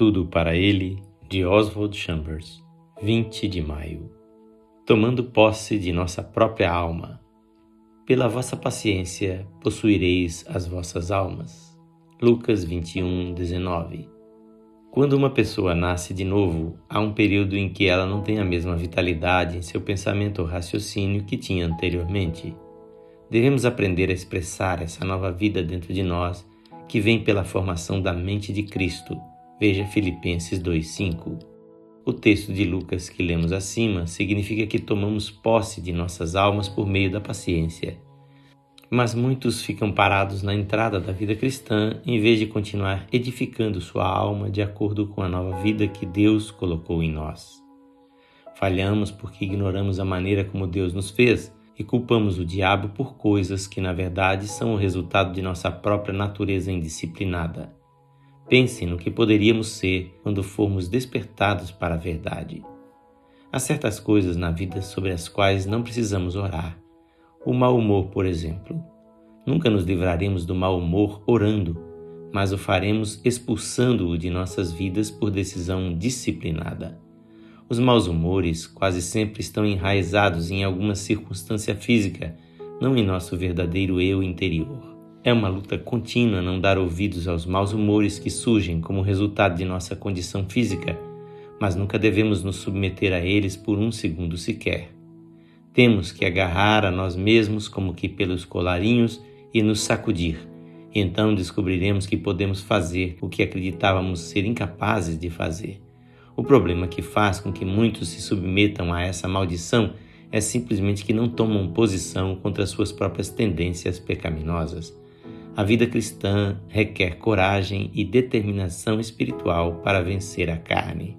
Tudo para ele, de Oswald Chambers, 20 de maio. Tomando posse de nossa própria alma, pela vossa paciência possuireis as vossas almas. Lucas 21, 19. Quando uma pessoa nasce de novo, há um período em que ela não tem a mesma vitalidade em seu pensamento ou raciocínio que tinha anteriormente. Devemos aprender a expressar essa nova vida dentro de nós que vem pela formação da mente de Cristo Veja Filipenses 2:5. O texto de Lucas que lemos acima significa que tomamos posse de nossas almas por meio da paciência. Mas muitos ficam parados na entrada da vida cristã em vez de continuar edificando sua alma de acordo com a nova vida que Deus colocou em nós. Falhamos porque ignoramos a maneira como Deus nos fez e culpamos o diabo por coisas que, na verdade, são o resultado de nossa própria natureza indisciplinada. Pense no que poderíamos ser quando formos despertados para a verdade. Há certas coisas na vida sobre as quais não precisamos orar. O mau humor, por exemplo. Nunca nos livraremos do mau humor orando, mas o faremos expulsando-o de nossas vidas por decisão disciplinada. Os maus humores quase sempre estão enraizados em alguma circunstância física, não em nosso verdadeiro eu interior. É uma luta contínua não dar ouvidos aos maus humores que surgem como resultado de nossa condição física, mas nunca devemos nos submeter a eles por um segundo sequer. Temos que agarrar a nós mesmos como que pelos colarinhos e nos sacudir. Então descobriremos que podemos fazer o que acreditávamos ser incapazes de fazer. O problema que faz com que muitos se submetam a essa maldição é simplesmente que não tomam posição contra suas próprias tendências pecaminosas. A vida cristã requer coragem e determinação espiritual para vencer a carne.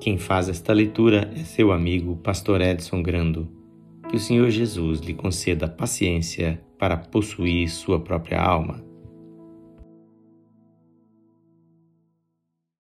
Quem faz esta leitura é seu amigo, Pastor Edson Grando. Que o Senhor Jesus lhe conceda paciência para possuir sua própria alma.